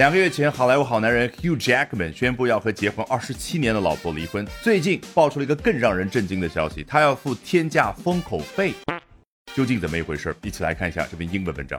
两个月前，好莱坞好男人 Hugh Jackman 宣布要和结婚二十七年的老婆离婚。最近爆出了一个更让人震惊的消息，他要付天价封口费，究竟怎么一回事？一起来看一下这篇英文文章。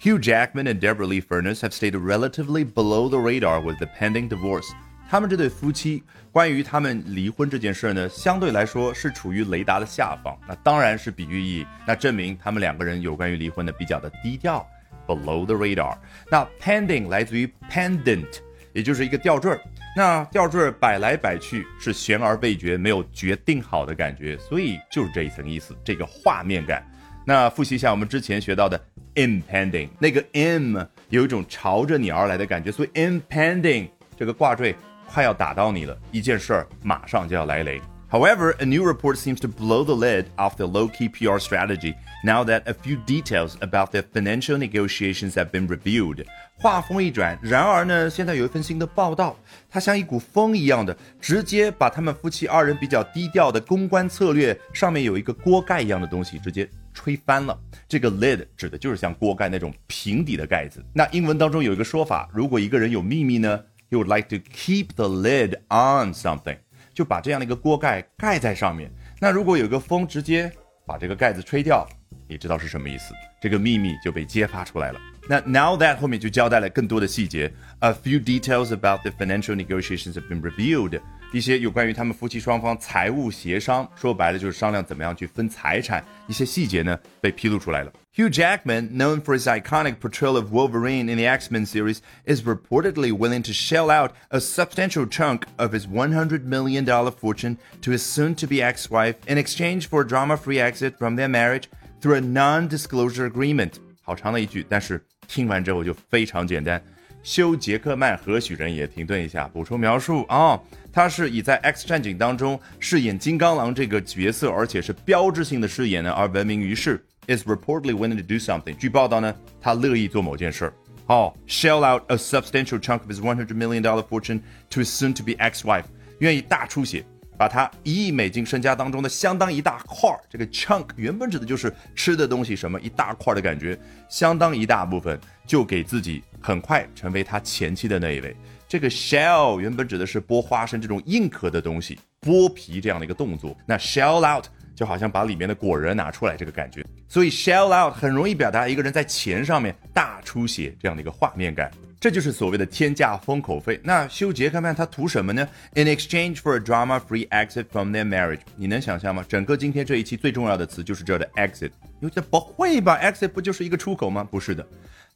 Hugh Jackman and Deborah Lee Furness have stayed relatively below the radar with the pending divorce. 他们这对夫妻关于他们离婚这件事呢，相对来说是处于雷达的下方。那当然是比喻意义，那证明他们两个人有关于离婚的比较的低调。Below the radar。那 pending 来自于 pendant，也就是一个吊坠儿。那吊坠儿摆来摆去是悬而未决，没有决定好的感觉，所以就是这一层意思，这个画面感。那复习一下我们之前学到的 impending，那个 im 有一种朝着你而来的感觉，所以 impending 这个挂坠快要打到你了，一件事儿马上就要来临。However, a new report seems to blow the lid off the low key PR strategy now that a few details about their financial negotiations have been reviewed. 话锋一转，然而呢，现在有一份新的报道，它像一股风一样的，直接把他们夫妻二人比较低调的公关策略上面有一个锅盖一样的东西直接吹翻了。这个 lid 指的就是像锅盖那种平底的盖子。那英文当中有一个说法，如果一个人有秘密呢，he would like to keep the lid on something。 就把这样的一个锅盖盖在上面。那如果有个风直接把这个盖子吹掉，你知道是什么意思？这个秘密就被揭发出来了。那 now that 后面就交代了更多的细节。A few details about the financial negotiations have been reviewed. 一些有关于他们夫妻双方财务协商，说白了就是商量怎么样去分财产，一些细节呢被披露出来了。Hugh Jackman, known for his iconic portrayal of Wolverine in the X-Men series, is reportedly willing to shell out a substantial chunk of his $100 million fortune to his soon-to-be ex-wife in exchange for a drama-free exit from their marriage through a non-disclosure agreement. 好长的一句，但是 听完之后就非常简单。休·杰克曼何许人也？停顿一下，补充描述啊，他是以在《X 战警》当中饰演金刚狼这个角色，而且是标志性的饰演呢而闻名于世。Is reportedly willing to do something。据报道呢，他乐意做某件事儿。哦，shell out a substantial chunk of his one hundred million dollar fortune to his soon-to-be ex-wife，愿意大出血。把他一亿美金身家当中的相当一大块儿，这个 chunk 原本指的就是吃的东西，什么一大块的感觉，相当一大部分就给自己，很快成为他前妻的那一位。这个 shell 原本指的是剥花生这种硬壳的东西，剥皮这样的一个动作。那 shell out 就好像把里面的果仁拿出来这个感觉，所以 shell out 很容易表达一个人在钱上面大出血这样的一个画面感。这就是所谓的天价封口费。那修杰克曼他图什么呢？In exchange for a drama-free exit from their marriage，你能想象吗？整个今天这一期最重要的词就是这儿的 exit。有些不会吧？exit 不就是一个出口吗？不是的，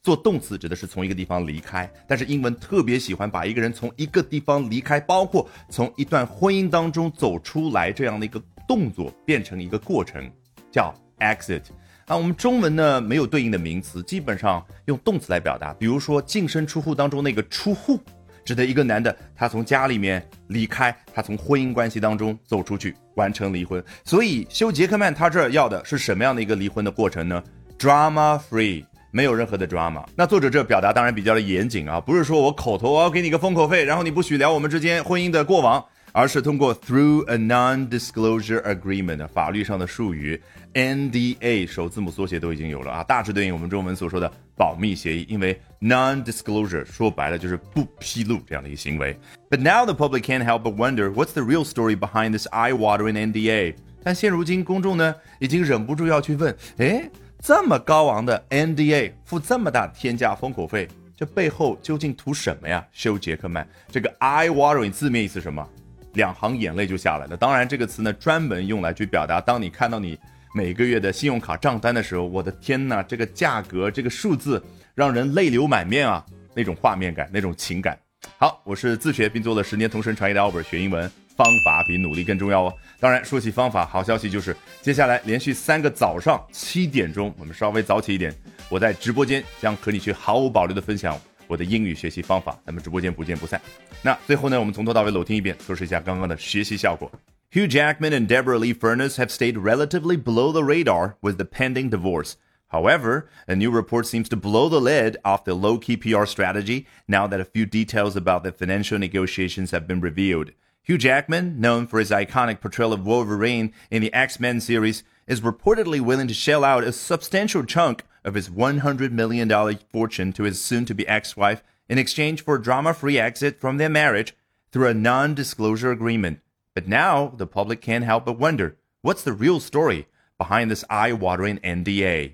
做动词指的是从一个地方离开。但是英文特别喜欢把一个人从一个地方离开，包括从一段婚姻当中走出来这样的一个动作，变成一个过程，叫 exit。啊，我们中文呢没有对应的名词，基本上用动词来表达。比如说净身出户当中那个出户，指的一个男的他从家里面离开，他从婚姻关系当中走出去，完成离婚。所以休杰克曼他这儿要的是什么样的一个离婚的过程呢？Drama free，没有任何的 drama。那作者这表达当然比较的严谨啊，不是说我口头我要给你个封口费，然后你不许聊我们之间婚姻的过往，而是通过 through a non-disclosure agreement 法律上的术语。NDA 首字母缩写都已经有了啊，大致对应我们中文所说的保密协议。因为 non-disclosure 说白了就是不披露这样的一个行为。But now the public can't help but wonder what's the real story behind this eye-watering NDA。但现如今公众呢，已经忍不住要去问：哎，这么高昂的 NDA，付这么大天价封口费，这背后究竟图什么呀？休·杰克曼，这个 eye-watering 字面意思是什么？两行眼泪就下来了。当然，这个词呢，专门用来去表达当你看到你。每个月的信用卡账单的时候，我的天呐，这个价格，这个数字让人泪流满面啊！那种画面感，那种情感。好，我是自学并做了十年同声传译的 Albert，学英文方法比努力更重要哦。当然，说起方法，好消息就是接下来连续三个早上七点钟，我们稍微早起一点，我在直播间将和你去毫无保留的分享我的英语学习方法。咱们直播间不见不散。那最后呢，我们从头到尾搂听一遍，测试一下刚刚的学习效果。Hugh Jackman and Deborah Lee Furness have stayed relatively below the radar with the pending divorce. However, a new report seems to blow the lid off the low key PR strategy now that a few details about the financial negotiations have been revealed. Hugh Jackman, known for his iconic portrayal of Wolverine in the X Men series, is reportedly willing to shell out a substantial chunk of his $100 million fortune to his soon to be ex wife in exchange for drama-free exit from their marriage through a non-disclosure agreement. But now the public can't help but wonder, what's the real story behind this eye-watering NDA?